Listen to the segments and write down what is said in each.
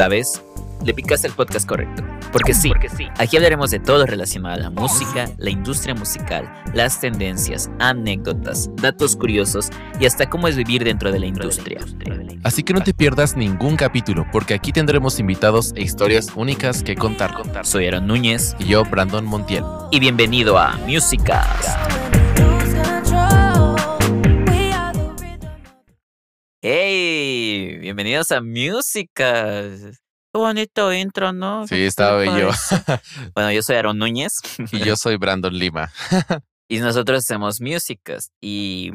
¿Sabes? Le picaste el podcast correcto. Porque sí, porque sí, aquí hablaremos de todo relacionado a la música, la industria musical, las tendencias, anécdotas, datos curiosos y hasta cómo es vivir dentro de la industria. Así que no te pierdas ningún capítulo, porque aquí tendremos invitados e historias únicas que contar. Soy Aaron Núñez Y yo, Brandon Montiel. y bienvenido a Música. ¡Hey! Bienvenidos a Música. Qué bonito intro, ¿no? Sí, ¿Qué estaba parece? Bueno, yo soy Aaron Núñez y yo soy Brandon Lima. y nosotros hacemos Músicas. Y,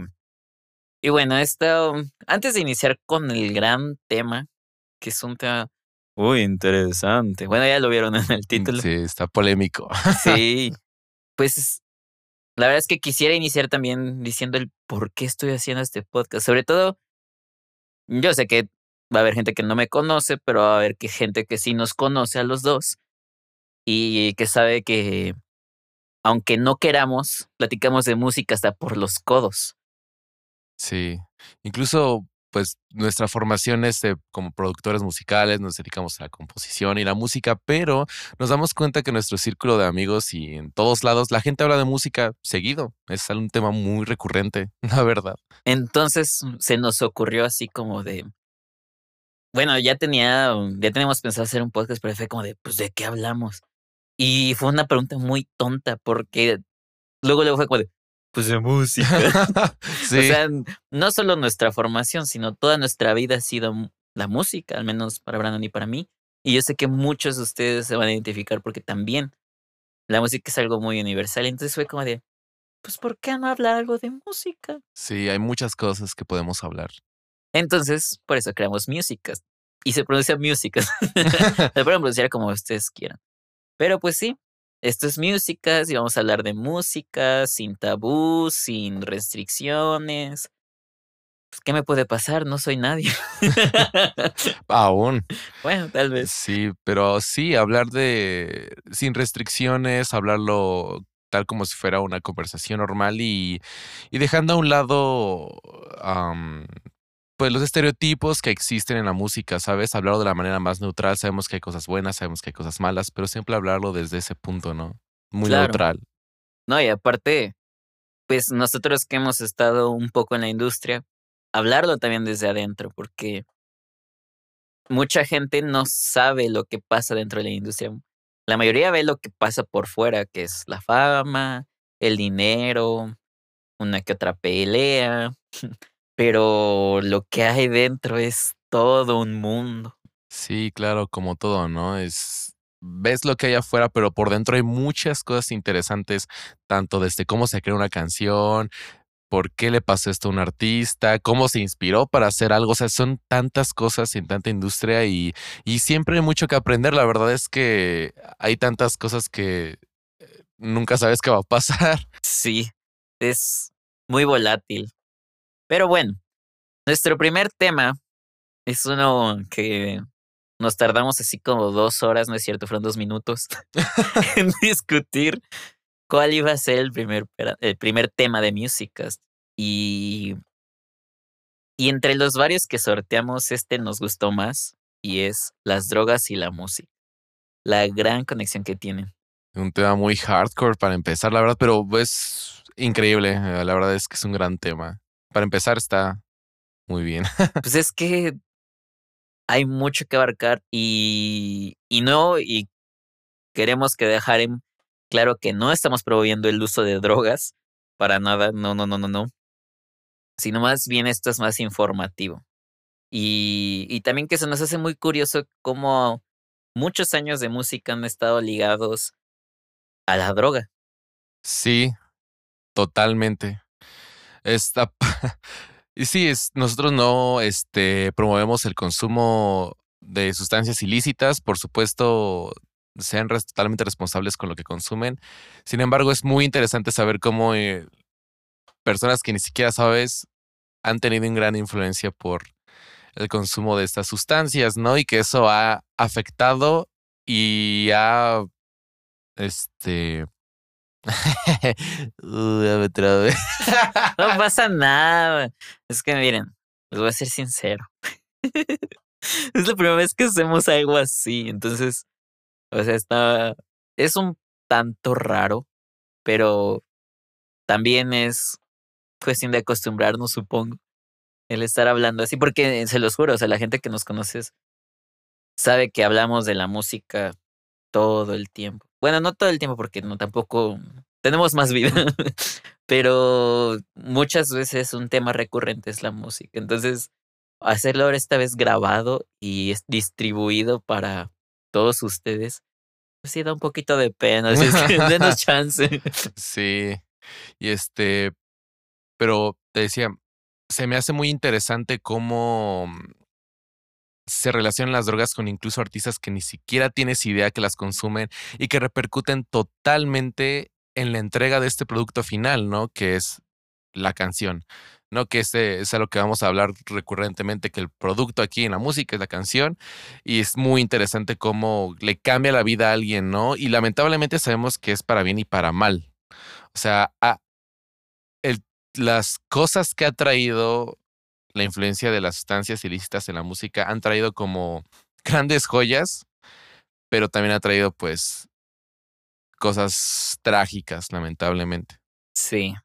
y bueno, esto, antes de iniciar con el gran tema, que es un tema muy interesante. Bueno, ya lo vieron en el título. Sí, está polémico. Sí, pues la verdad es que quisiera iniciar también diciendo el por qué estoy haciendo este podcast. Sobre todo, yo sé que va a haber gente que no me conoce, pero va a haber que gente que sí nos conoce a los dos y que sabe que aunque no queramos, platicamos de música hasta por los codos. Sí. Incluso, pues, nuestra formación es de- como productores musicales, nos dedicamos a la composición y la música, pero nos damos cuenta que nuestro círculo de amigos y en todos lados la gente habla de música seguido. Es un tema muy recurrente, la verdad. Entonces se nos ocurrió así como de, bueno, ya tenía, ya teníamos pensado hacer un podcast, pero fue como de, pues, ¿de qué hablamos? Y fue una pregunta muy tonta porque luego luego fue como de, pues de música. sí. O sea, no solo nuestra formación, sino toda nuestra vida ha sido la música, al menos para Brandon y para mí. Y yo sé que muchos de ustedes se van a identificar porque también la música es algo muy universal. Entonces fue como de, pues, ¿por qué no hablar algo de música? sí, hay muchas cosas que podemos hablar. Entonces, por eso creamos músicas. Y se pronuncia músicas. Se pueden pronunciar como ustedes quieran. Pero pues sí, esto es músicas y vamos a hablar de música sin tabú, sin restricciones. Pues, ¿Qué me puede pasar? No soy nadie. Aún. bueno, tal vez. Sí, pero sí, hablar de sin restricciones, hablarlo tal como si fuera una conversación normal y, y dejando a un lado pues los estereotipos que existen en la música, ¿sabes? Hablarlo de la manera más neutral, sabemos que hay cosas buenas, sabemos que hay cosas malas, pero siempre hablarlo desde ese punto, ¿no? Muy Claro. neutral. No, y aparte, pues nosotros que hemos estado un poco en la industria, hablarlo también desde adentro, porque mucha gente no sabe lo que pasa dentro de la industria. La mayoría ve lo que pasa por fuera, que es la fama, el dinero, una que otra pelea, pero lo que hay dentro es todo un mundo. Sí, claro, como todo, ¿no? Es ves lo que hay afuera, pero por dentro hay muchas cosas interesantes, tanto desde cómo se crea una canción, por qué le pasó esto a un artista, cómo se inspiró para hacer algo, o sea, son tantas cosas en tanta industria y, y siempre hay mucho que aprender, la verdad es que hay tantas cosas que eh, nunca sabes qué va a pasar. Sí, es muy volátil. Pero bueno, nuestro primer tema es uno que nos tardamos así como dos horas, ¿no es cierto? Fueron dos minutos en discutir cuál iba a ser el primer, el primer tema de Musicast. Y, y entre los varios que sorteamos, este nos gustó más y es las drogas y la música. La gran conexión que tienen. Un tema muy hardcore para empezar, la verdad, pero es increíble, eh, la verdad es que es un gran tema. Para empezar está muy bien. Pues es que hay mucho que abarcar y, y no, y queremos que dejar en claro que no estamos promoviendo el uso de drogas para nada, no, no, no, no, no. Sino más bien esto es más informativo. Y, y también que se nos hace muy curioso cómo muchos años de música han estado ligados a la droga. Sí, totalmente. Está. Y sí, es, nosotros no este, promovemos el consumo de sustancias ilícitas, por supuesto, sean totalmente responsables con lo que consumen. Sin embargo, es muy interesante saber cómo eh, personas que ni siquiera sabes han tenido una gran influencia por el consumo de estas sustancias, ¿no? Y que eso ha afectado y ha, este... No pasa nada. Es que miren, les voy a ser sincero. es la primera vez que hacemos algo así. Entonces, o sea, está. Es un tanto raro, pero también es cuestión de acostumbrarnos, supongo. El estar hablando así, porque se los juro, o sea, la gente que nos conoce sabe que hablamos de la música todo el tiempo. Bueno, no todo el tiempo, porque no tampoco tenemos más vida, pero muchas veces un tema recurrente es la música. Entonces, hacerlo ahora esta vez grabado y distribuido para todos ustedes, pues sí da un poquito de pena, así es que denos chance. Sí, y este, pero te decía, se me hace muy interesante cómo se relacionan las drogas con incluso artistas que ni siquiera tienes idea que las consumen y que repercuten totalmente en la entrega de este producto final, ¿no? Que es la canción. ¿no? Que ese es a lo que vamos a hablar recurrentemente, que el producto aquí en la música es la canción y es muy interesante cómo le cambia la vida a alguien, ¿no? Y lamentablemente sabemos que es para bien y para mal. O sea, las cosas que ha traído la influencia de las sustancias ilícitas en la música han traído como grandes joyas, pero también ha traído pues cosas trágicas, lamentablemente. Sí.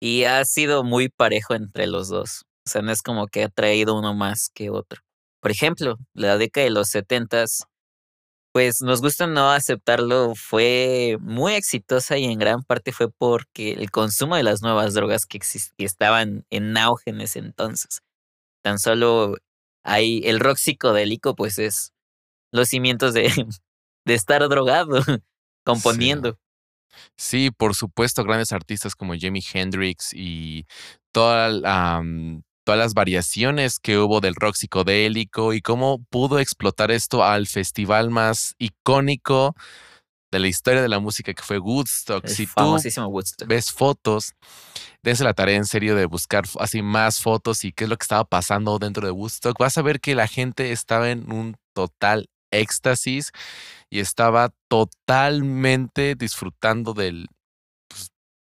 Y ha sido muy parejo entre los dos. O sea, no es como que ha traído uno más que otro. Por ejemplo, la década de los setentas, pues nos gusta no aceptarlo, fue muy exitosa y en gran parte fue porque el consumo de las nuevas drogas que, estaban en auge en ese entonces. Tan solo hay el rock psicodélico, pues es los cimientos de, de estar drogado, componiendo. Sí, por supuesto, grandes artistas como Jimi Hendrix y todas las variaciones que hubo del rock psicodélico y cómo pudo explotar esto al festival más icónico de la historia de la música que fue Woodstock. si famosísimo Woodstock. ves fotos, dense la tarea en serio de buscar así más fotos y qué es lo que estaba pasando dentro de Woodstock, vas a ver que la gente estaba en un total éxtasis y estaba totalmente disfrutando del,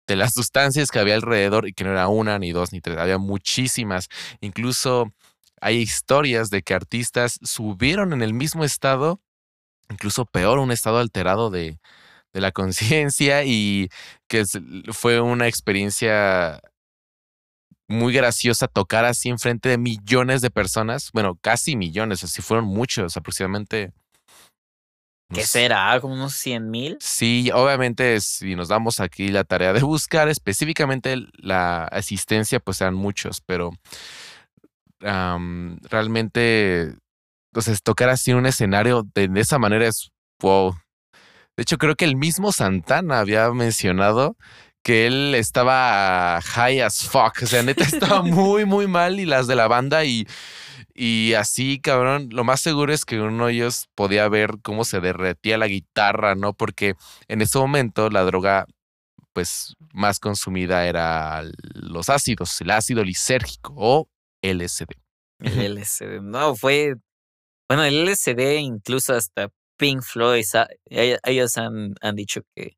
de las sustancias que había alrededor y que no era una, ni dos, ni tres, había muchísimas. Incluso hay historias de que artistas subieron en el mismo estado, incluso peor, un estado alterado de, de la conciencia y que fue una experiencia muy graciosa tocar así enfrente de millones de personas, bueno, casi millones, así fueron muchos, aproximadamente. ¿Qué será? ¿Como unos 100 mil? Sí, obviamente si nos damos aquí la tarea de buscar específicamente la asistencia, pues sean muchos, pero realmente, entonces tocar así un escenario de, de esa manera es wow. De hecho, creo que el mismo Santana había mencionado que él estaba high as fuck. O sea, neta estaba muy, muy mal y las de la banda y, y así, cabrón, lo más seguro es que uno de ellos podía ver cómo se derretía la guitarra, ¿no? Porque en ese momento la droga pues más consumida era los ácidos, el ácido lisérgico o LSD. El LSD, no, fue, bueno, el LSD incluso hasta Pink Floyd, ellos han, han dicho que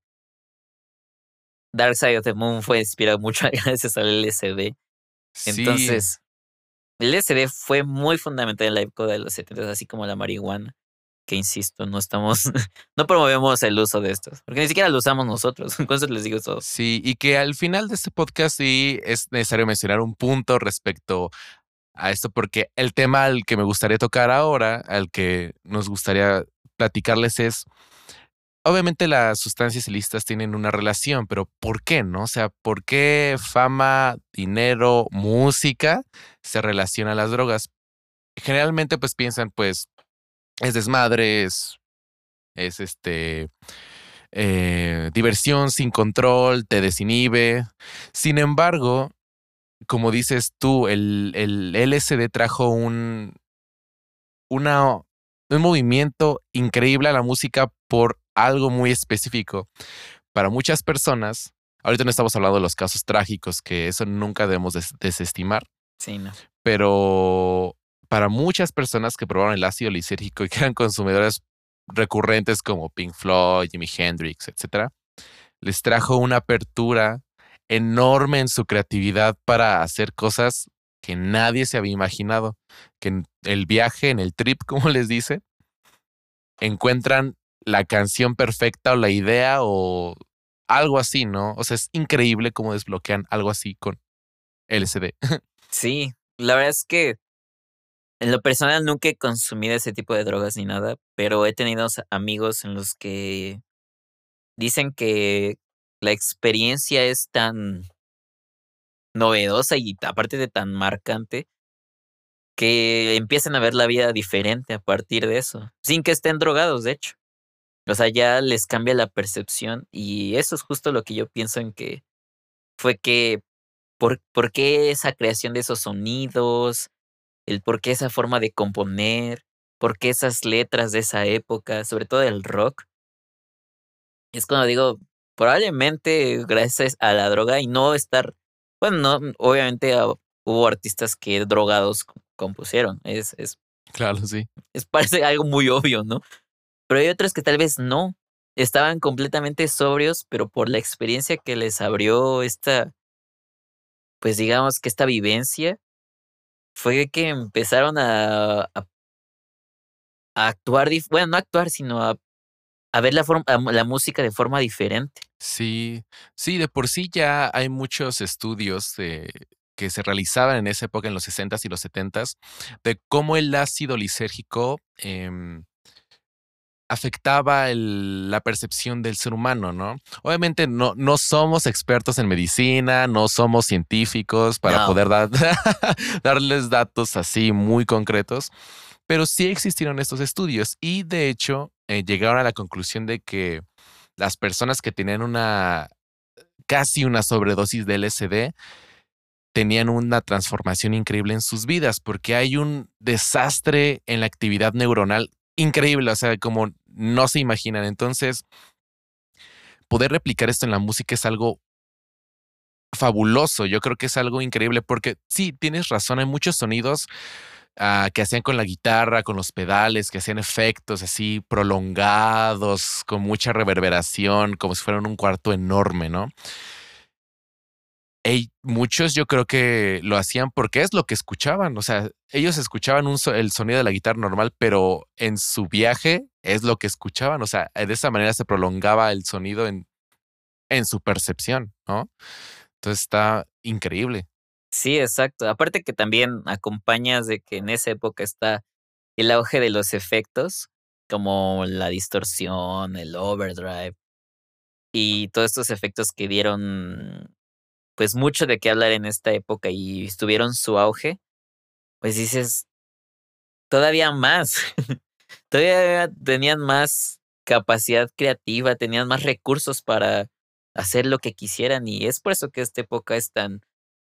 Dark Side of the Moon fue inspirado mucho gracias al LSD. Entonces, el LSD fue muy fundamental en la época de los 70, así como la marihuana. Que insisto, no estamos, no promovemos el uso de estos, porque ni siquiera lo usamos nosotros. Eso les digo todo. Sí, y que al final de este podcast sí es necesario mencionar un punto respecto a esto, porque el tema al que me gustaría tocar ahora, al que nos gustaría platicarles es obviamente las sustancias ilícitas tienen una relación, pero ¿por qué no? O sea, ¿por qué fama, dinero, música se relaciona a las drogas? Generalmente pues piensan pues es desmadre, es, es este... Eh, diversión sin control, te desinhibe. Sin embargo, como dices tú, el, el LSD trajo un, una, un movimiento increíble a la música por algo muy específico. Para muchas personas, ahorita no estamos hablando de los casos trágicos, que eso nunca debemos desestimar. Sí, no. Pero para muchas personas que probaron el ácido lisérgico y que eran consumidores recurrentes como Pink Floyd, Jimi Hendrix, etc., les trajo una apertura enorme en su creatividad para hacer cosas que nadie se había imaginado, que en el viaje, en el trip, como les dice, encuentran la canción perfecta o la idea o algo así, ¿no? O sea, es increíble cómo desbloquean algo así con LSD. Sí, la verdad es que en lo personal nunca he consumido ese tipo de drogas ni nada, pero he tenido amigos en los que dicen que la experiencia es tan novedosa y aparte de tan marcante que empiezan a ver la vida diferente a partir de eso, sin que estén drogados, de hecho. O sea, ya les cambia la percepción y eso es justo lo que yo pienso en que fue que, ¿por, por qué esa creación de esos sonidos? El por qué esa forma de componer, por qué esas letras de esa época, sobre todo el rock. Es cuando digo, probablemente gracias a la droga y no estar, bueno, no, obviamente ah, hubo artistas que drogados compusieron, es, es, claro, sí. Es parece algo muy obvio, ¿no? Pero hay otros que tal vez no. Estaban completamente sobrios, pero por la experiencia que les abrió esta, pues digamos que esta vivencia, fue que empezaron a, actuar, bueno, no actuar, sino a, ver la, forma, la música de forma diferente. Sí, sí, de por sí ya hay muchos estudios que se realizaban en esa época, en los 60s y los 70s, de cómo el ácido lisérgico eh, afectaba la percepción del ser humano, ¿no? Obviamente no, no somos expertos en medicina, no somos científicos para poder darles datos así muy concretos, pero sí existieron estos estudios y de hecho eh, llegaron a la conclusión de que las personas que tenían una casi una sobredosis de LSD tenían una transformación increíble en sus vidas porque hay un desastre en la actividad neuronal increíble, o sea, como no se imaginan. Entonces, poder replicar esto en la música es algo fabuloso. Yo creo que es algo increíble porque sí, tienes razón, hay muchos sonidos ah, que hacían con la guitarra, con los pedales, que hacían efectos así prolongados, con mucha reverberación, como si fueran un cuarto enorme, ¿no? Muchos yo creo que lo hacían porque es lo que escuchaban. O sea, ellos escuchaban el sonido de la guitarra normal, pero en su viaje es lo que escuchaban. O sea, de esa manera se prolongaba el sonido en, en su percepción, ¿no? Entonces está increíble. Sí, exacto. Aparte que también acompañas de que en esa época está el auge de los efectos, como la distorsión, el overdrive y todos estos efectos que dieron pues mucho de qué hablar en esta época y estuvieron su auge, pues dices, todavía más, todavía tenían más capacidad creativa, tenían más recursos para hacer lo que quisieran y es por eso que esta época es tan,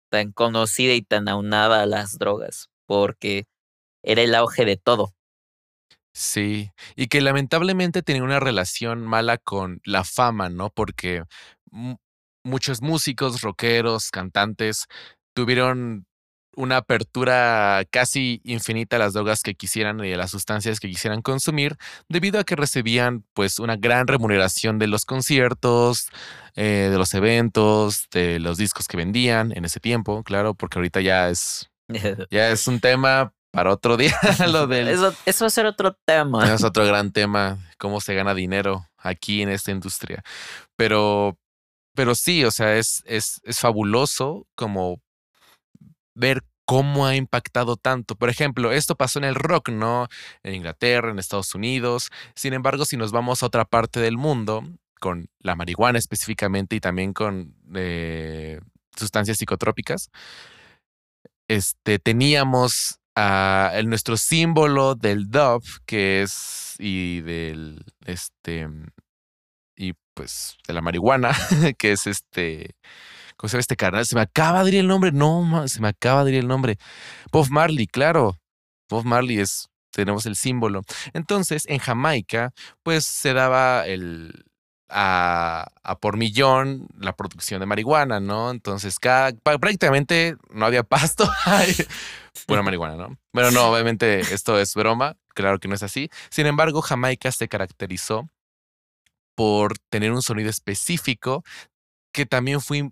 tan conocida y tan aunada a las drogas, porque era el auge de todo. Sí, y que lamentablemente tenía una relación mala con la fama, ¿no? Porque muchos músicos, rockeros, cantantes tuvieron una apertura casi infinita a las drogas que quisieran y a las sustancias que quisieran consumir, debido a que recibían pues una gran remuneración de los conciertos, eh, de los eventos, de los discos que vendían en ese tiempo, claro, porque ahorita ya es ya es un tema para otro día lo del eso, eso va a ser otro tema. Es otro gran tema, cómo se gana dinero aquí en esta industria. Pero pero sí, o sea, es, es, es fabuloso como ver cómo ha impactado tanto. Por ejemplo, esto pasó en el rock, ¿no? En Inglaterra, en Estados Unidos. Sin embargo, si nos vamos a otra parte del mundo, con la marihuana específicamente y también con eh, sustancias psicotrópicas, este, teníamos el, nuestro símbolo del dove, que es, y del, este, pues, de la marihuana, que es este, ¿cómo se llama este carnal? Se me acaba de ir el nombre, no, se me acaba de ir el nombre. Bob Marley, claro. Bob Marley es, tenemos el símbolo. Entonces, en Jamaica, pues se daba el, a, a, por millón la producción de marihuana, ¿no? Entonces, cada, prácticamente no había pasto, pura marihuana, ¿no? Pero no, obviamente esto es broma, claro que no es así. Sin embargo, Jamaica se caracterizó por tener un sonido específico que también fue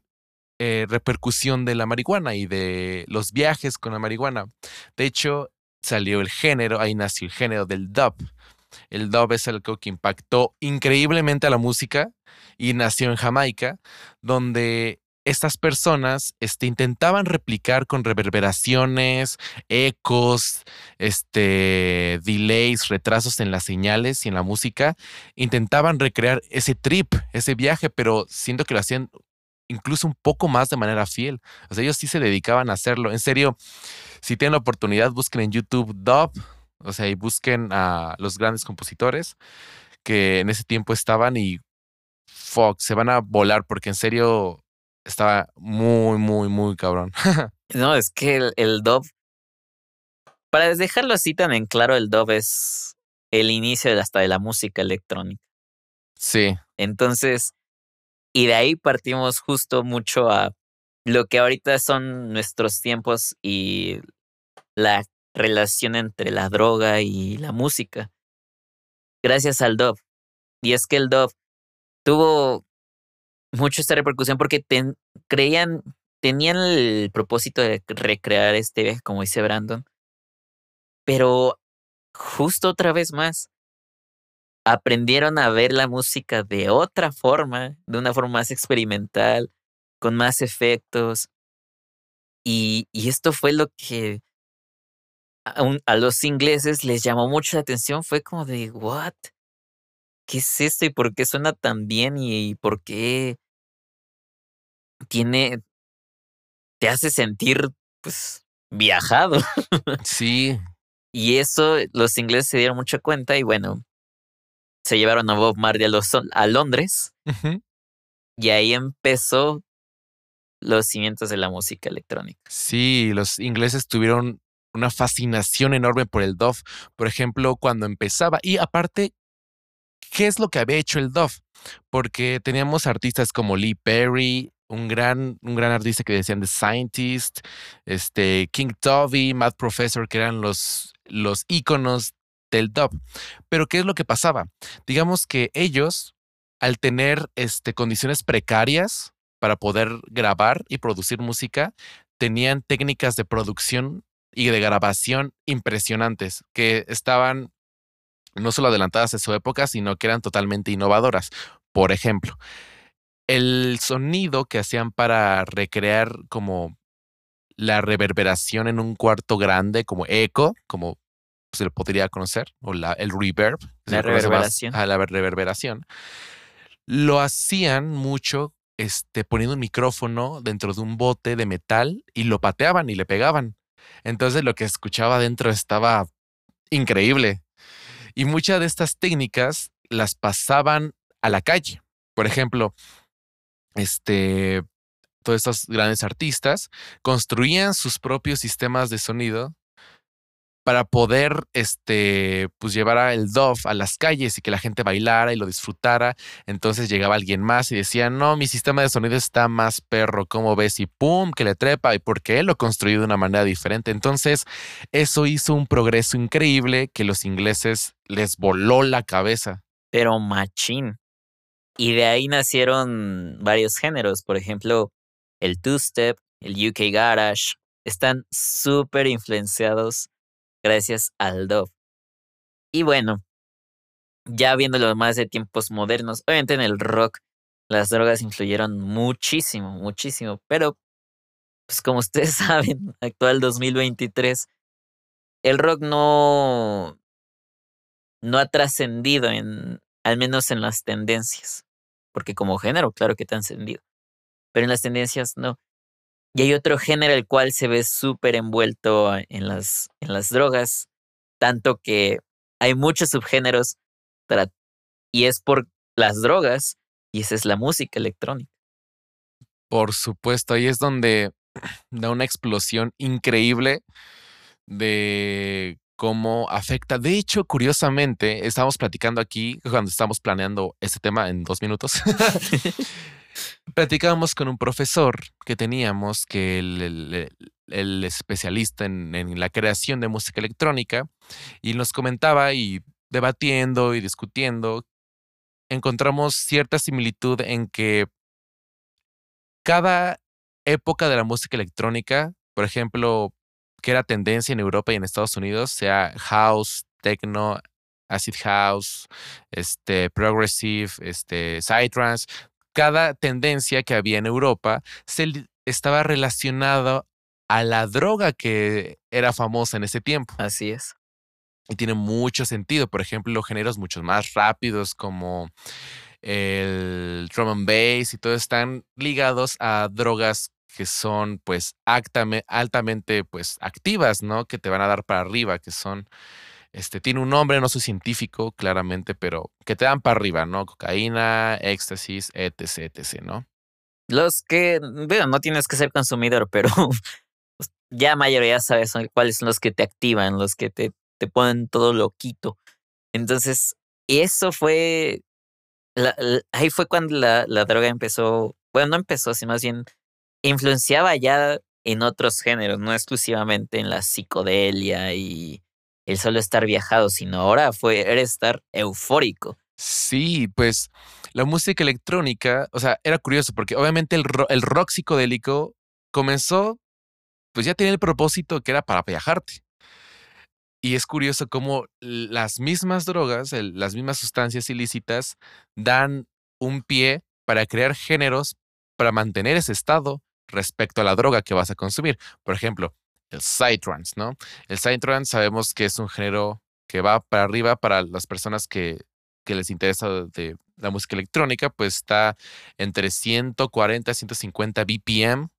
eh, repercusión de la marihuana y de los viajes con la marihuana. De hecho, salió el género, ahí nació el género del dub. El dub es algo que impactó increíblemente a la música y nació en Jamaica, donde estas personas este, intentaban replicar con reverberaciones, ecos, este, delays, retrasos en las señales y en la música. Intentaban recrear ese trip, ese viaje, pero siento que lo hacían incluso un poco más de manera fiel. O sea, ellos sí se dedicaban a hacerlo. En serio, si tienen la oportunidad, busquen en YouTube Dub, o sea, y busquen a los grandes compositores que en ese tiempo estaban y fuck, se van a volar porque en serio estaba muy, muy, muy cabrón. no, es que el, el dub, para dejarlo así tan en claro, el dub es el inicio hasta de la música electrónica. Sí. Entonces, y de ahí partimos justo mucho a lo que ahorita son nuestros tiempos y la relación entre la droga y la música. Gracias al dub. Y es que el dub tuvo mucho esta repercusión porque creían, tenían el propósito de recrear este como dice Brandon. Pero justo otra vez más, aprendieron a ver la música de otra forma, de una forma más experimental, con más efectos. Y, y esto fue lo que a, a, los ingleses les llamó mucho la atención. Fue como de, ¿what? ¿Qué es esto y por qué suena tan bien y por qué tiene, te hace sentir, pues, viajado. Sí. y eso los ingleses se dieron mucha cuenta y bueno, se llevaron a Bob Marley a, los, a Londres y ahí empezó los cimientos de la música electrónica. Sí, los ingleses tuvieron una fascinación enorme por el Dove. Por ejemplo, cuando empezaba. Y aparte, ¿qué es lo que había hecho el Dove? Porque teníamos artistas como Lee Perry, un gran, un gran artista que decían The Scientist, este, King Toby, Mad Professor, que eran los, los íconos del dub. Pero ¿qué es lo que pasaba? Digamos que ellos, al tener este, condiciones precarias para poder grabar y producir música, tenían técnicas de producción y de grabación impresionantes que estaban no solo adelantadas a su época, sino que eran totalmente innovadoras. Por ejemplo, el sonido que hacían para recrear como la reverberación en un cuarto grande, como eco, como se lo podría conocer, o la, el reverb. La reverberación. A la reverberación. Lo hacían mucho este, poniendo un micrófono dentro de un bote de metal y lo pateaban y le pegaban. Entonces lo que escuchaba dentro estaba increíble. Y muchas de estas técnicas las pasaban a la calle. Por ejemplo, este, todos estos grandes artistas construían sus propios sistemas de sonido para poder este, pues llevar el Dove a las calles y que la gente bailara y lo disfrutara. Entonces llegaba alguien más y decía, no, mi sistema de sonido está más perro, ¿cómo ves? Y pum, que le trepa, y porque él lo construyó de una manera diferente. Entonces, eso hizo un progreso increíble que los ingleses les voló la cabeza. Pero machín. Y de ahí nacieron varios géneros, por ejemplo, el two-step, el UK Garage, están súper influenciados gracias al dub. Y bueno, ya viéndolo más de tiempos modernos, obviamente en el rock las drogas influyeron muchísimo, muchísimo, pero pues como ustedes saben, actual 2023, el rock no, no ha trascendido en, al menos en las tendencias porque como género, claro que te encendido, pero en las tendencias no. Y hay otro género el cual se ve súper envuelto en las, en las drogas, tanto que hay muchos subgéneros y es por las drogas y esa es la música electrónica. Por supuesto, ahí es donde da una explosión increíble de cómo afecta. De hecho, curiosamente, estamos platicando aquí cuando estamos planeando este tema en dos minutos. Platicábamos con un profesor que teníamos, que el, el, especialista en, en, la creación de música electrónica, y nos comentaba y debatiendo y discutiendo, encontramos cierta similitud en que cada época de la música electrónica, por ejemplo, que era tendencia en Europa y en Estados Unidos, sea house, techno, acid house, este, progressive, este, psytrance, cada tendencia que había en Europa se estaba relacionada a la droga que era famosa en ese tiempo. Así es. Y tiene mucho sentido. Por ejemplo, los géneros mucho más rápidos como el drum and bass y todo están ligados a drogas que son pues altamente pues activas, ¿no? Que te van a dar para arriba, que son este, tiene un nombre, no soy científico, claramente, pero que te dan para arriba, ¿no? Cocaína, éxtasis, etc, etc, ¿no? Los que, bueno, no tienes que ser consumidor, pero ya mayoría sabes cuáles son los que te activan, los que te, te ponen todo loquito. Entonces, eso fue, ahí fue cuando la, la droga empezó, bueno, no empezó, sino más bien influenciaba ya en otros géneros, no exclusivamente en la psicodelia y el solo estar viajado, sino ahora fue era estar eufórico. Sí, pues la música electrónica, o sea, era curioso porque obviamente el, el rock psicodélico comenzó, pues ya tenía el propósito que era para viajarte. Y es curioso cómo las mismas drogas, las mismas sustancias ilícitas, dan un pie para crear géneros para mantener ese estado respecto a la droga que vas a consumir. Por ejemplo, el psytrance, ¿no? El psytrance sabemos que es un género que va para arriba para las personas que, que les interesa de la música electrónica, pues está entre 140 a 150 BPM,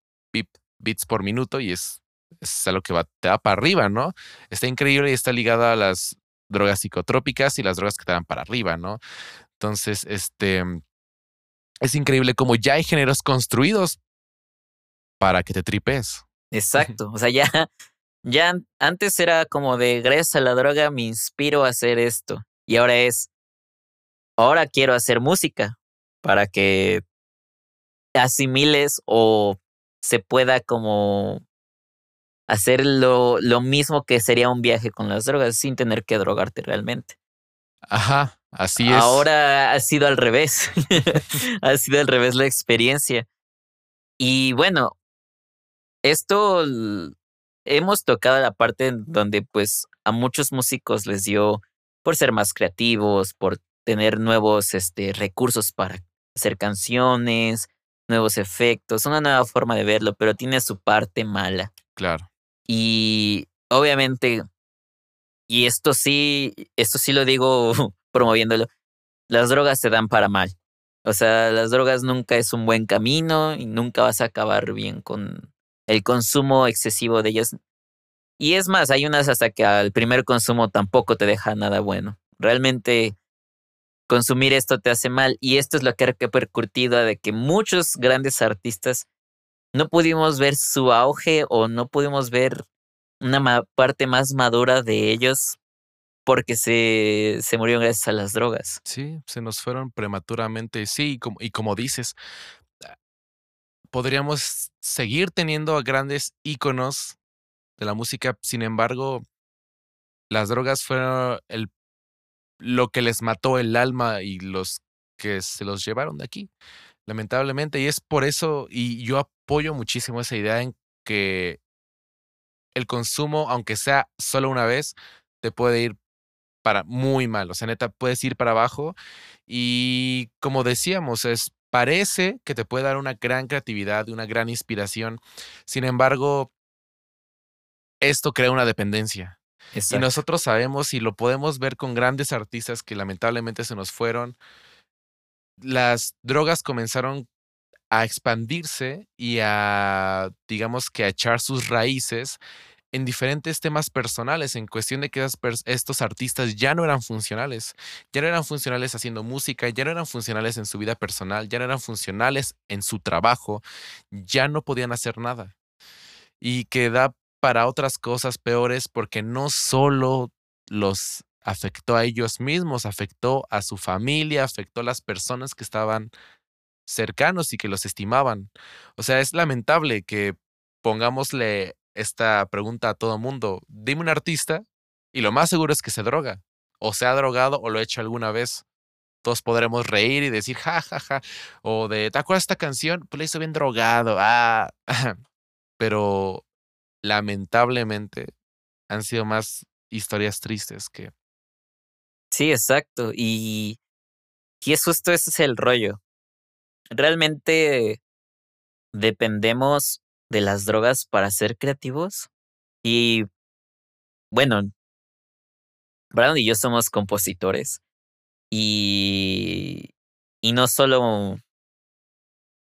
bits por minuto, y es, es algo que va, te va para arriba, ¿no? Está increíble y está ligada a las drogas psicotrópicas y las drogas que te dan para arriba, ¿no? Entonces, este, es increíble como ya hay géneros construidos para que te tripes. Exacto. O sea, ya, ya antes era como de gracias a la droga me inspiro a hacer esto. Y ahora es, ahora quiero hacer música para que asimiles o se pueda como hacer lo, lo mismo que sería un viaje con las drogas sin tener que drogarte realmente. Ajá, así es. Ahora ha sido al revés. ha sido al revés la experiencia. Y bueno, esto hemos tocado la parte donde pues a muchos músicos les dio por ser más creativos, por tener nuevos este, recursos para hacer canciones, nuevos efectos, una nueva forma de verlo, pero tiene su parte mala. Claro. Y obviamente, y esto sí, esto sí lo digo promoviéndolo, las drogas te dan para mal. O sea, las drogas nunca es un buen camino y nunca vas a acabar bien con, el consumo excesivo de ellas. Y es más, hay unas hasta que al primer consumo tampoco te deja nada bueno. Realmente consumir esto te hace mal y esto es lo que ha repercutido de que muchos grandes artistas no pudimos ver su auge o no pudimos ver una parte más madura de ellos porque se, se murieron gracias a las drogas. Sí, se nos fueron prematuramente. Sí, y como, y como dices, podríamos seguir teniendo a grandes íconos de la música, sin embargo, las drogas fueron el, lo que les mató el alma y los que se los llevaron de aquí, lamentablemente. Y es por eso, y yo apoyo muchísimo esa idea en que el consumo, aunque sea solo una vez, te puede ir para muy mal. O sea, neta, puedes ir para abajo. Y como decíamos, es parece que te puede dar una gran creatividad, una gran inspiración. Sin embargo, esto crea una dependencia. Y nosotros sabemos y lo podemos ver con grandes artistas que lamentablemente se nos fueron. Las drogas comenzaron a expandirse y a, digamos que a echar sus raíces en diferentes temas personales, en cuestión de que estos artistas ya no eran funcionales, ya no eran funcionales haciendo música, ya no eran funcionales en su vida personal, ya no eran funcionales en su trabajo, ya no podían hacer nada. Y que da para otras cosas peores porque no solo los afectó a ellos mismos, afectó a su familia, afectó a las personas que estaban cercanos y que los estimaban. O sea, es lamentable que pongámosle esta pregunta a todo mundo. Dime un artista y lo más seguro es que se droga. O se ha drogado o lo ha hecho alguna vez. todos podremos reír y decir, ja, ja, ja. O de, ¿te acuerdas esta canción? Pues la hizo bien drogado. Ah, pero lamentablemente han sido más historias tristes que... Sí, exacto. Y, y es justo ese es el rollo. Realmente dependemos de las drogas para ser creativos. Y bueno, Brandon y yo somos compositores. Y, y no solo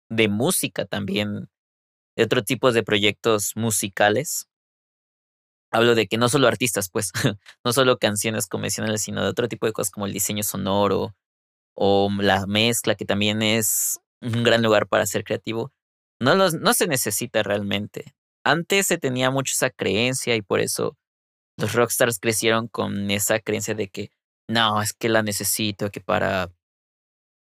de música, también de otro tipo de proyectos musicales. Hablo de que no solo artistas, pues, no solo canciones convencionales, sino de otro tipo de cosas como el diseño sonoro o la mezcla, que también es un gran lugar para ser creativo. No, los, no se necesita realmente. Antes se tenía mucho esa creencia y por eso los rockstars crecieron con esa creencia de que no, es que la necesito, que para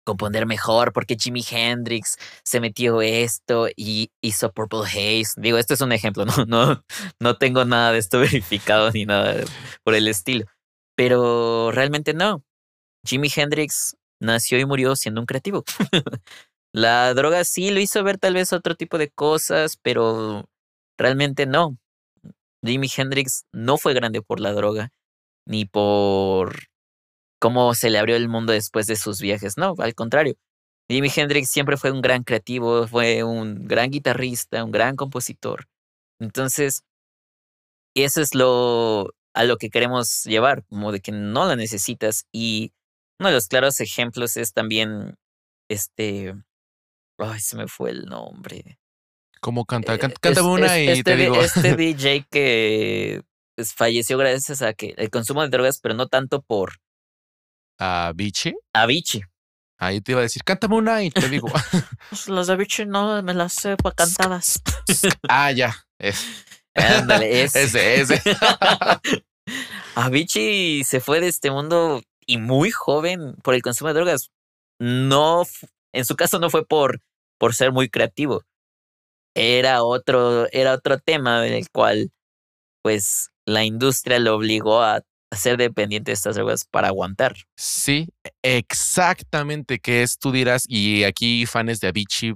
componer mejor, porque Jimi Hendrix se metió esto y hizo Purple Haze. Digo, esto es un ejemplo, no, no, no tengo nada de esto verificado ni nada por el estilo. Pero realmente no. Jimi Hendrix nació y murió siendo un creativo. La droga sí lo hizo ver tal vez otro tipo de cosas, pero realmente no. Jimi Hendrix no fue grande por la droga, ni por cómo se le abrió el mundo después de sus viajes. No, al contrario. Jimi Hendrix siempre fue un gran creativo, fue un gran guitarrista, un gran compositor. Entonces, eso es lo a lo que queremos llevar, como de que no la necesitas. Y uno de los claros ejemplos es también este. Ay, se me fue el nombre. ¿Cómo canta? Eh, canta una y este, te digo. Este DJ que pues, falleció gracias a que el consumo de drogas, pero no tanto por ¿A Vichy? Avicii. Ahí te iba a decir, cántame una y te digo. pues las de Avicii no me las sé para cantadas. ah, ya. Es. Ándale, ese. ese, ese. Avicii se fue de este mundo y muy joven por el consumo de drogas. No, en su caso no fue por, por ser muy creativo. Era otro, era otro tema en el cual, pues, la industria lo obligó a ser dependiente de estas drogas para aguantar. Sí, exactamente, que es, tú dirás, y aquí fans de Avicii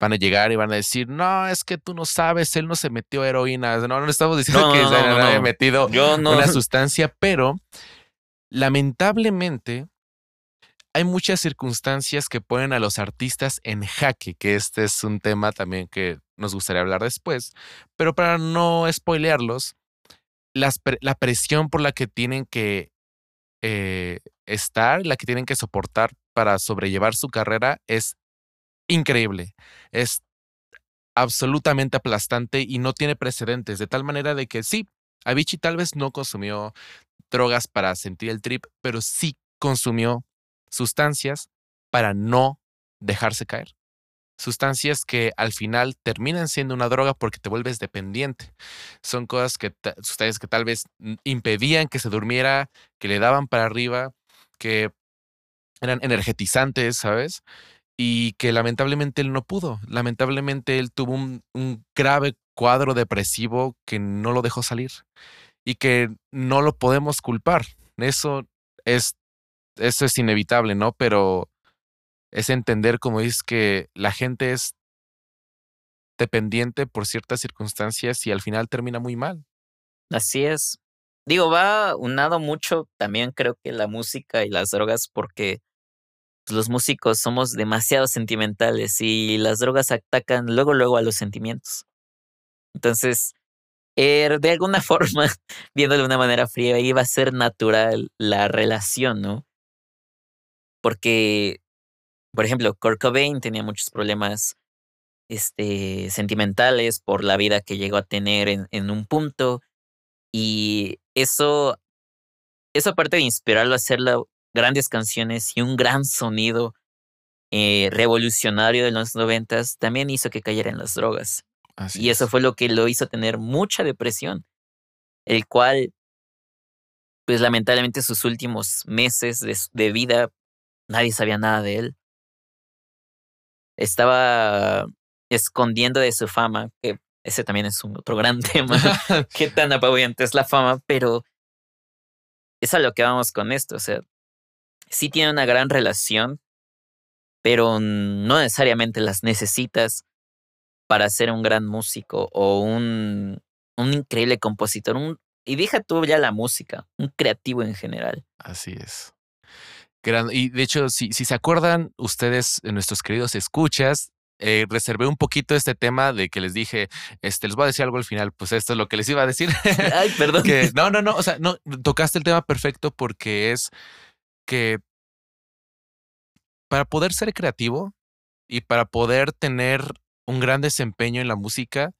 van a llegar y van a decir, no, es que tú no sabes, él no se metió heroína, no, no estamos diciendo que se haya metido una sustancia, pero lamentablemente hay muchas circunstancias que ponen a los artistas en jaque, que este es un tema también que nos gustaría hablar después, pero para no spoilearlos, la presión por la que tienen que eh, estar, la que tienen que soportar para sobrellevar su carrera es increíble. Es absolutamente aplastante y no tiene precedentes, de tal manera de que sí, Avicii tal vez no consumió drogas para sentir el trip, pero sí consumió sustancias para no dejarse caer sustancias que al final terminan siendo una droga porque te vuelves dependiente. Son cosas que, sustancias que tal vez impedían que se durmiera, que le daban para arriba, que eran energetizantes, ¿sabes? Y que lamentablemente él no pudo. Lamentablemente él tuvo un, un grave cuadro depresivo que no lo dejó salir y que no lo podemos culpar. Eso es, eso es inevitable, ¿no? Pero es entender, como dices, que la gente es dependiente por ciertas circunstancias y al final termina muy mal. Así es. Digo, va unado mucho también creo que la música y las drogas porque pues, los músicos somos demasiado sentimentales y las drogas atacan luego, luego a los sentimientos. Entonces, er, de alguna forma, viendo de una manera fría, iba a ser natural la relación, ¿no? Porque por ejemplo, Kurt Cobain tenía muchos problemas este, sentimentales por la vida que llegó a tener en, en un punto. Y eso, eso aparte de inspirarlo a hacer grandes canciones y un gran sonido eh, revolucionario de los noventas, también hizo que cayera en las drogas. y eso fue lo que lo hizo tener mucha depresión, el cual, pues lamentablemente sus últimos meses de, de vida, nadie sabía nada de él estaba escondiendo de su fama, que ese también es un otro gran tema, qué tan apabullante es la fama, pero es a lo que vamos con esto, o sea, sí tienen una gran relación, pero no necesariamente las necesitas para ser un gran músico o un, un increíble compositor. Un, y deja tú ya la música, un creativo en general. Así es. Y de hecho, si, si se acuerdan ustedes, nuestros queridos escuchas, eh, reservé un poquito este tema de que les dije, este, les voy a decir algo al final, pues esto es lo que les iba a decir. Ay, perdón. que, no, no, no, o sea, no, tocaste el tema perfecto porque es que para poder ser creativo y para poder tener un gran desempeño en la música,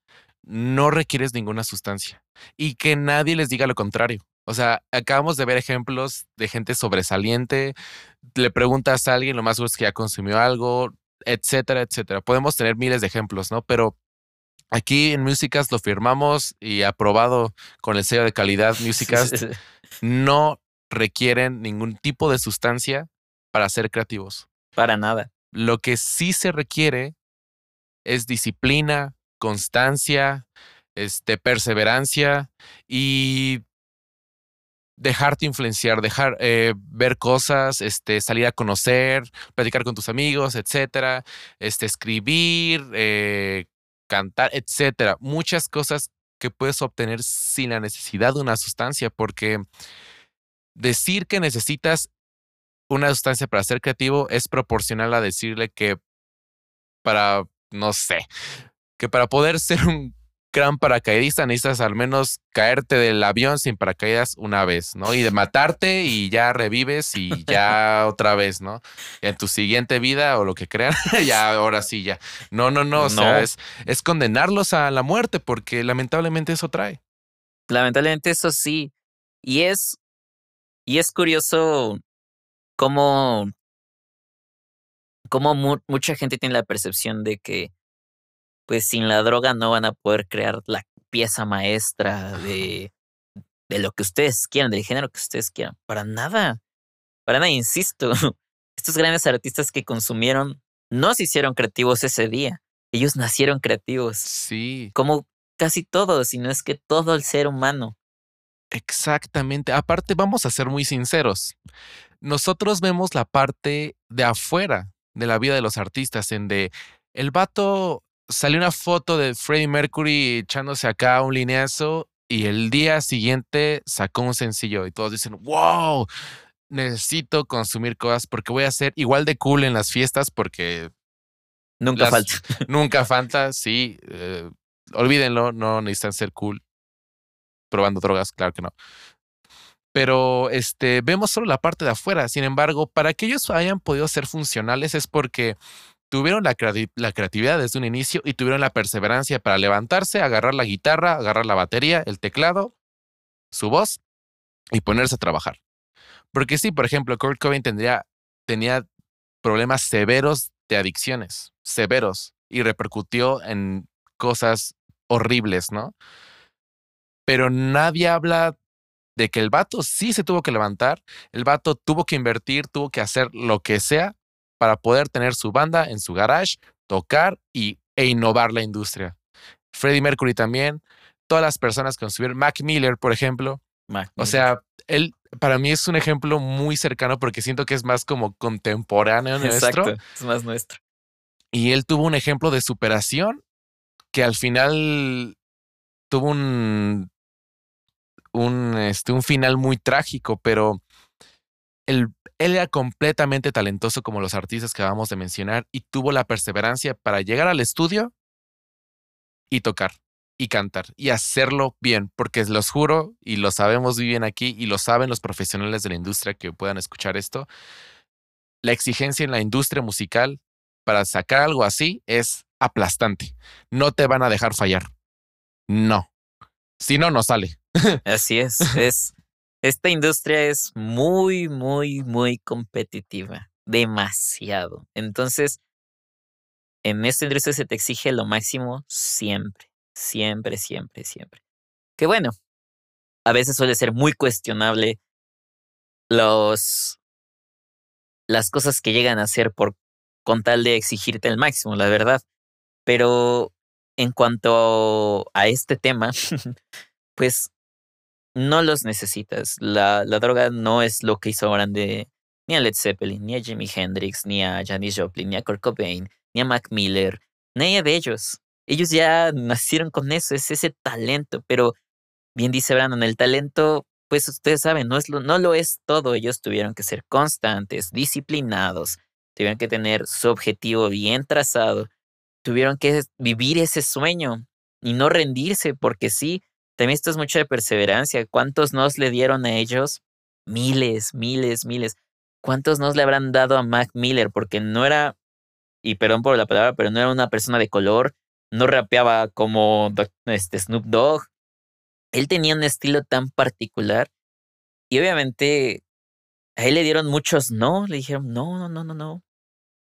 no requieres ninguna sustancia y que nadie les diga lo contrario. O sea, acabamos de ver ejemplos de gente sobresaliente. Le preguntas a alguien, lo más seguro es que ya consumió algo, etcétera, etcétera. Podemos tener miles de ejemplos, ¿no? Pero aquí en Músicas lo firmamos y aprobado con el sello de calidad Músicas. no requieren ningún tipo de sustancia para ser creativos. Para nada. Lo que sí se requiere es disciplina, constancia, este, perseverancia y dejarte influenciar, dejar eh, ver cosas, este, salir a conocer, platicar con tus amigos, etcétera, este, escribir, eh, cantar, etcétera. Muchas cosas que puedes obtener sin la necesidad de una sustancia, porque decir que necesitas una sustancia para ser creativo es proporcional a decirle que para, no sé, que para poder ser un gran paracaidista necesitas al menos caerte del avión sin paracaídas una vez, ¿no? Y de matarte y ya revives y ya otra vez, ¿no? En tu siguiente vida o lo que crean, ya ahora sí, ya. No, no, no, o sea, es, es condenarlos a la muerte porque lamentablemente eso trae. Lamentablemente eso sí. Y es, y es curioso cómo, cómo mucha gente tiene la percepción de que pues sin la droga no van a poder crear la pieza maestra de, de lo que ustedes quieran, del género que ustedes quieran. Para nada. Para nada, insisto. Estos grandes artistas que consumieron no se hicieron creativos ese día. Ellos nacieron creativos. Sí. Como casi todos, si no es que todo el ser humano. Exactamente. Aparte, vamos a ser muy sinceros. Nosotros vemos la parte de afuera de la vida de los artistas, en de el vato salió una foto de Freddie Mercury echándose acá un lineazo y el día siguiente sacó un sencillo y todos dicen, wow, necesito consumir cosas porque voy a ser igual de cool en las fiestas porque... Nunca falta. Nunca falta, sí. Eh, olvídenlo, no necesitan ser cool. Probando drogas, claro que no. Pero este, vemos solo la parte de afuera. Sin embargo, para que ellos hayan podido ser funcionales es porque tuvieron la, creatividad desde un inicio y tuvieron la perseverancia para levantarse, agarrar la guitarra, agarrar la batería, el teclado, su voz y ponerse a trabajar. Porque sí, por ejemplo, Kurt Cobain tendría, tenía problemas severos de adicciones, severos, y repercutió en cosas horribles, ¿no? Pero nadie habla de que el vato sí se tuvo que levantar, el vato tuvo que invertir, tuvo que hacer lo que sea para poder tener su banda en su garage, tocar y, e innovar la industria. Freddie Mercury también, todas las personas que consumieron, Mac Miller, por ejemplo. o sea, él para mí es un ejemplo muy cercano porque siento que es más como contemporáneo nuestro. Exacto, es más nuestro. Y él tuvo un ejemplo de superación que al final tuvo un, un, este, un final muy trágico, pero él era completamente talentoso como los artistas que acabamos de mencionar y tuvo la perseverancia para llegar al estudio y tocar y cantar y hacerlo bien, porque los juro y lo sabemos bien aquí y lo saben los profesionales de la industria que puedan escuchar esto, la exigencia en la industria musical para sacar algo así es aplastante. No te van a dejar fallar. No. Si no, no sale. Así es. Es esta industria es muy, muy, muy competitiva. Demasiado. Entonces, en esta industria se te exige lo máximo siempre. Siempre, siempre, siempre. Que bueno, a veces suele ser muy cuestionable los las cosas que llegan a hacer por con tal de exigirte el máximo, la verdad. Pero en cuanto a este tema, pues no los necesitas. La, la droga no es lo que hizo grande ni a Led Zeppelin, ni a Jimi Hendrix, ni a Janis Joplin, ni a Kurt Cobain, ni a Mac Miller, nadie de ellos. Ellos ya nacieron con eso, es ese talento, pero bien dice Brandon, el talento, pues ustedes saben, no, es lo, no lo es todo. Ellos tuvieron que ser constantes, disciplinados, tuvieron que tener su objetivo bien trazado, tuvieron que vivir ese sueño y no rendirse, porque sí, también esto es mucho de perseverancia. ¿Cuántos nos le dieron a ellos? Miles, miles, miles. ¿Cuántos nos le habrán dado a Mac Miller? Porque no era, y perdón por la palabra, pero no era una persona de color, no rapeaba como este Snoop Dogg. Él tenía un estilo tan particular y obviamente a él le dieron muchos no, le dijeron, no, no, no, no, no.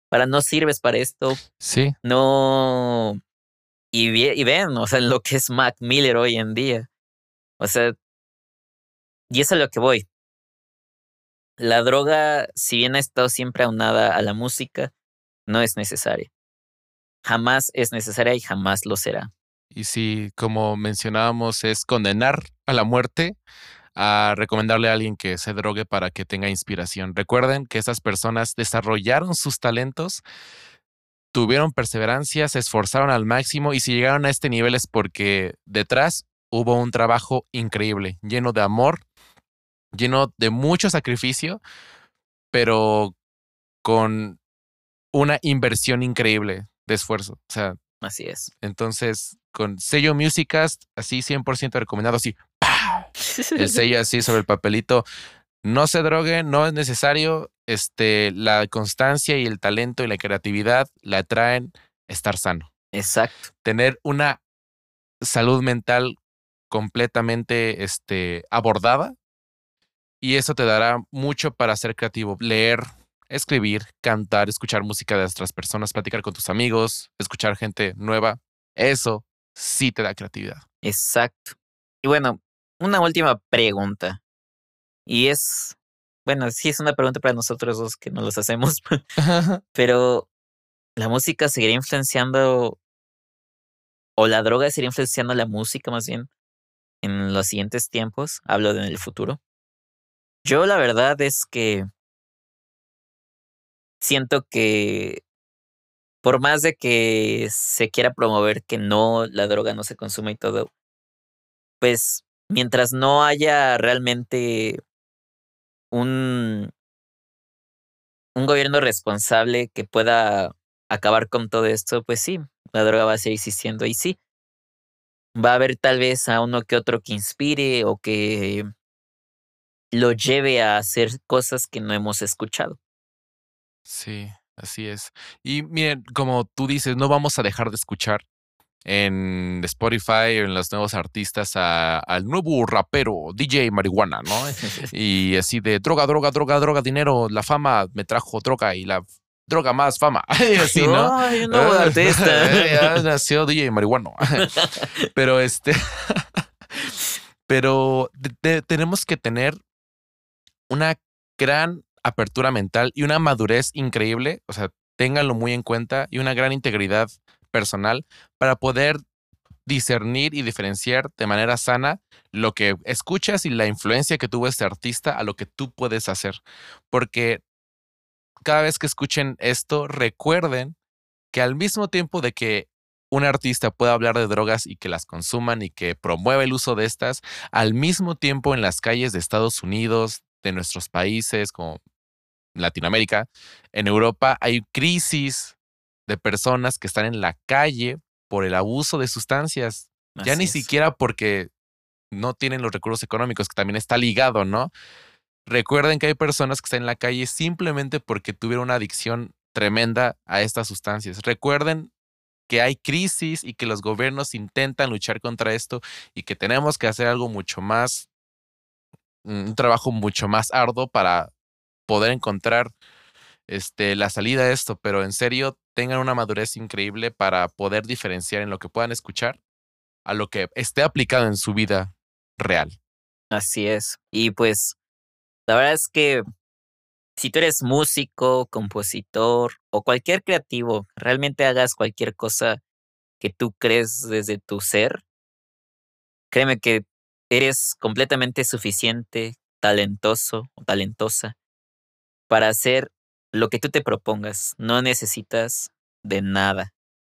Para no sirves para esto. Sí. No. Y, ven, o sea, lo que es Mac Miller hoy en día. O sea, y eso es a lo que voy. La droga, si bien ha estado siempre aunada a la música, no es necesaria. Jamás es necesaria y jamás lo será. Y si, como mencionábamos, es condenar a la muerte, a recomendarle a alguien que se drogue para que tenga inspiración. Recuerden que esas personas desarrollaron sus talentos, tuvieron perseverancia, se esforzaron al máximo y si llegaron a este nivel es porque detrás hubo un trabajo increíble, lleno de amor, lleno de mucho sacrificio, pero con una inversión increíble de esfuerzo. O sea, así es. Entonces, con sello Musicast, así 100% recomendado, así, el sello así sobre el papelito. No se drogue, no es necesario. Este, la constancia y el talento y la creatividad la traen estar sano. Exacto. Tener una salud mental completamente este, abordada y eso te dará mucho para ser creativo. Leer, escribir, cantar, escuchar música de otras personas, platicar con tus amigos, escuchar gente nueva. Eso sí te da creatividad. Exacto. Y bueno, una última pregunta. Y es, bueno, sí es una pregunta para nosotros dos que no los hacemos, pero la música seguirá influenciando, o la droga seguirá influenciando la música más bien, en los siguientes tiempos, hablo de en el futuro. Yo la verdad es que siento que por más de que se quiera promover que no, la droga no se consume y todo, pues mientras no haya realmente un, un gobierno responsable que pueda acabar con todo esto, pues sí, la droga va a seguir existiendo. Y sí, va a haber tal vez a uno que otro que inspire o que lo lleve a hacer cosas que no hemos escuchado. Sí, así es. Y miren, como tú dices, no vamos a dejar de escuchar en Spotify o en los nuevos artistas al nuevo rapero DJ Marihuana, ¿no? y así de droga, droga, droga, droga, dinero, la fama me trajo droga y la droga más fama. así, ¿no? Ay, un nuevo artista. ya nació DJ Marihuana. pero este. pero tenemos que tener una gran apertura mental y una madurez increíble. O sea, ténganlo muy en cuenta y una gran integridad personal para poder discernir y diferenciar de manera sana lo que escuchas y la influencia que tuvo este artista a lo que tú puedes hacer. Porque cada vez que escuchen esto, recuerden que al mismo tiempo de que un artista pueda hablar de drogas y que las consuman y que promueva el uso de estas, al mismo tiempo en las calles de Estados Unidos, de nuestros países como Latinoamérica, en Europa hay crisis de personas que están en la calle por el abuso de sustancias. ya ni siquiera porque no tienen los recursos económicos, que también está ligado, ¿no? Recuerden que hay personas que están en la calle simplemente porque tuvieron una adicción tremenda a estas sustancias. Recuerden que hay crisis y que los gobiernos intentan luchar contra esto y que tenemos que hacer algo mucho más, un trabajo mucho más arduo para poder encontrar este, la salida de esto, pero en serio, tengan una madurez increíble para poder diferenciar en lo que puedan escuchar a lo que esté aplicado en su vida real. Así es. Y pues, la verdad es que si tú eres músico, compositor o cualquier creativo, realmente hagas cualquier cosa que tú crees desde tu ser, créeme que eres completamente suficiente, talentoso o talentosa para hacer lo que tú te propongas. No necesitas de nada,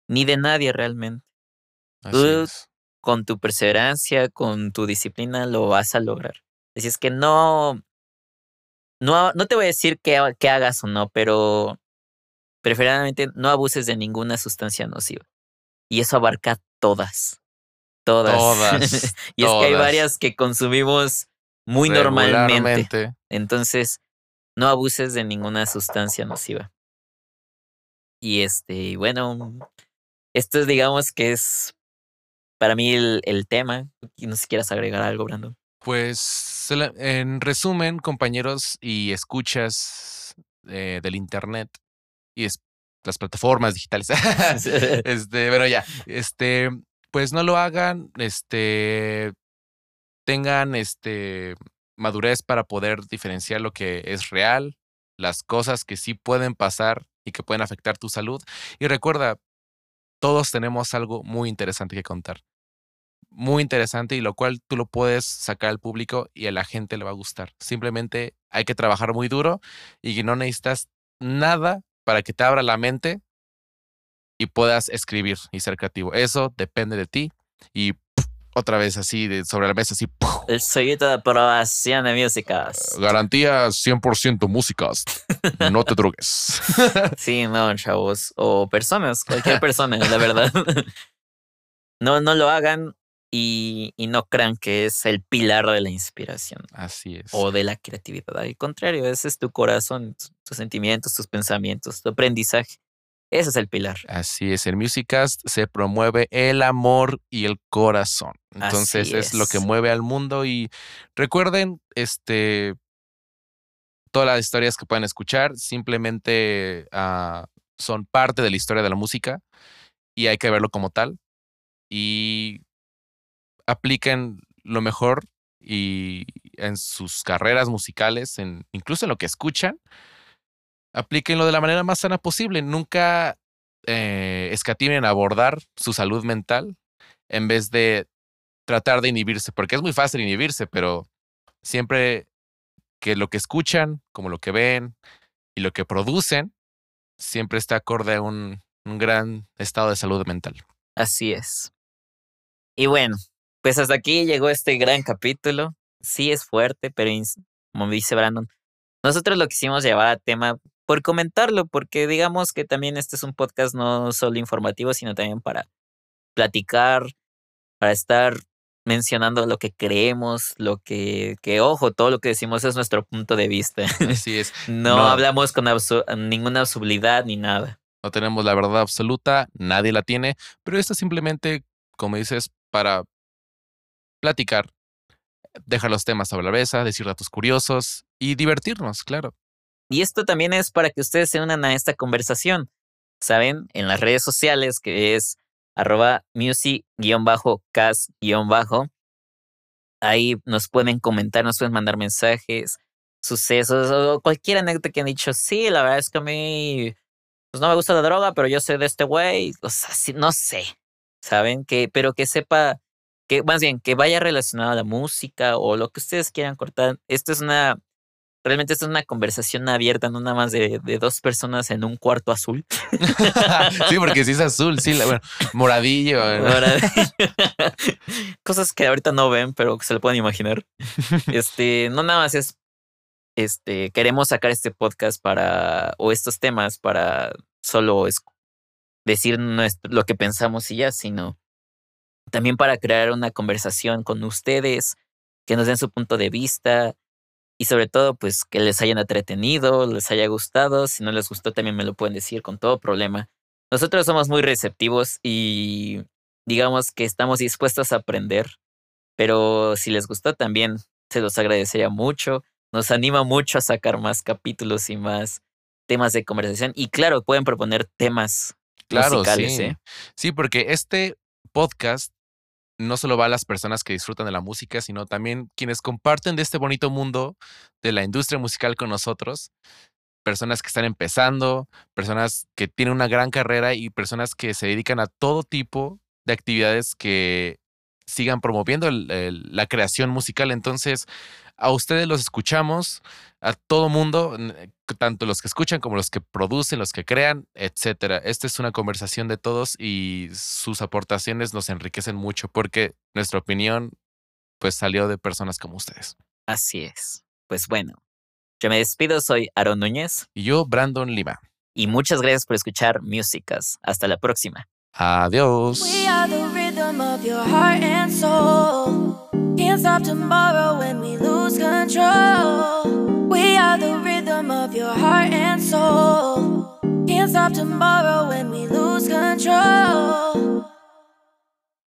ni de nadie realmente. Así Tú- es. Con tu perseverancia, con tu disciplina, lo vas a lograr. Así es que no, no, no te voy a decir que, ha- que hagas o no, pero preferiblemente no abuses de ninguna sustancia nociva. Y eso abarca todas. Todas. Todas, y es que hay varias que consumimos muy normalmente. Entonces, no abuses de ninguna sustancia nociva. Y este, y bueno, esto es, digamos que es para mí el, el tema. Y No sé si quieras agregar algo, Brandon. Pues en resumen, compañeros y escuchas eh, del internet y es- las plataformas digitales. este, pero ya, este, pues no lo hagan, este, tengan este madurez para poder diferenciar lo que es real, las cosas que sí pueden pasar y que pueden afectar tu salud. Y recuerda, todos tenemos algo muy interesante que contar. Muy interesante y lo cual tú lo puedes sacar al público y a la gente le va a gustar. Simplemente hay que trabajar muy duro y no necesitas nada para que te abra la mente y puedas escribir y ser creativo. Eso depende de ti y. otra vez así de sobre la mesa así. El sellito de aprobación de músicas. garantía 100% músicas. No te drogues. Sí, no, chavos. O personas, cualquier persona, la verdad. No, no lo hagan y, y no crean que es el pilar de la inspiración. Así es. o de la creatividad. Al contrario, ese es tu corazón, tu- tus sentimientos, tus pensamientos, tu aprendizaje. Ese es el pilar. Así es, en Musicast se promueve el amor y el corazón. Entonces es. lo que mueve al mundo y recuerden, este, todas las historias que pueden escuchar simplemente ah, son parte de la historia de la música y hay que verlo como tal y apliquen lo mejor y en sus carreras musicales, en, incluso en lo que escuchan, aplíquenlo de la manera más sana posible. Nunca eh, escatimen abordar su salud mental en vez de tratar de inhibirse, porque es muy fácil inhibirse, pero siempre que lo que escuchan, como lo que ven y lo que producen, siempre está acorde a un, un gran estado de salud mental. Así es. Y bueno, pues hasta aquí llegó este gran capítulo. Sí es fuerte, pero como dice Brandon, nosotros lo quisimos llevar a tema por comentarlo, porque digamos que también este es un podcast no solo informativo, sino también para platicar, para estar mencionando lo que creemos, lo que, que ojo, todo lo que decimos es nuestro punto de vista. Así es. No, No. hablamos con ninguna absolutidad ni nada. No tenemos la verdad absoluta, nadie la tiene, pero esto es simplemente, como dices, para platicar, dejar los temas sobre la mesa, decir datos curiosos y divertirnos, claro. Y esto también es para que ustedes se unan a esta conversación. Saben, en las redes sociales que es arroba music-cas-bajo. Ahí nos pueden comentar, nos pueden mandar mensajes, sucesos o cualquier anécdota que han dicho. Sí, la verdad es que a mí pues no me gusta la droga, pero yo sé de este güey. O sea, sí, no sé. ¿Saben? Que, pero que sepa, que más bien, que vaya relacionado a la música o lo que ustedes quieran cortar. Esto es una, realmente es una conversación abierta, no nada más de, de dos personas en un cuarto azul. sí, porque si es azul, sí, la- bueno, moradillo. ¿no? Ahora, Cosas que ahorita no ven, pero que se lo pueden imaginar. Este, no nada más es, este, queremos sacar este podcast para, o estos temas para solo decir nuestro- lo que pensamos y ya, sino también para crear una conversación con ustedes, que nos den su punto de vista y sobre todo, pues, que les hayan entretenido, les haya gustado. Si no les gustó, también me lo pueden decir con todo problema. Nosotros somos muy receptivos y digamos que estamos dispuestos a aprender, pero si les gustó también se los agradecería mucho. Nos anima mucho a sacar más capítulos y más temas de conversación. Y claro, pueden proponer temas Claro, musicales, sí. ¿eh? Sí, porque este podcast no solo va a las personas que disfrutan de la música, sino también quienes comparten de este bonito mundo de la industria musical con nosotros. Personas que están empezando, personas que tienen una gran carrera y personas que se dedican a todo tipo de actividades que sigan promoviendo la creación musical. Entonces, a ustedes los escuchamos, a todo mundo, tanto los que escuchan como los que producen, los que crean, etcétera. Esta es una conversación de todos y sus aportaciones nos enriquecen mucho porque nuestra opinión pues salió de personas como ustedes. Así es. Pues bueno, yo me despido, soy Aaron Núñez. Y yo, Brandon Lima. Y muchas gracias por escuchar Músicas. Hasta la próxima. Adiós. Of your heart and soul. Can't stop tomorrow when we lose control. We are the rhythm of your heart and soul. Can't stop tomorrow when we lose control.